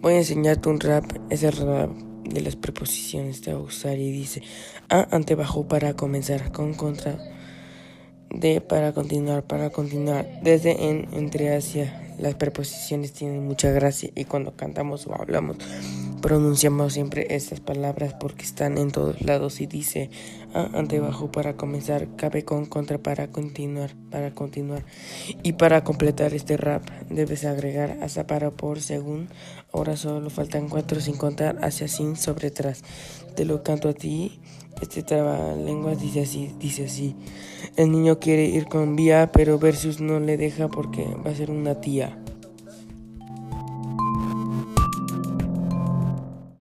Voy a enseñarte un rap, ese rap de las preposiciones te va a usar y dice A ante bajo para comenzar, con contra de para continuar, para continuar, desde en, entre hacia. Las preposiciones tienen mucha gracia y cuando cantamos o hablamos pronunciamos siempre estas palabras porque están en todos lados y dice A ante bajo para comenzar, cabe con contra para continuar, para continuar. Y para completar este rap debes agregar hasta para por según. Ahora solo faltan cuatro sin contar hacia sin sobre tras. Te lo canto a ti. Este lenguas dice así, dice así. El niño quiere ir con vía, pero Versus no le deja porque va a ser una tía.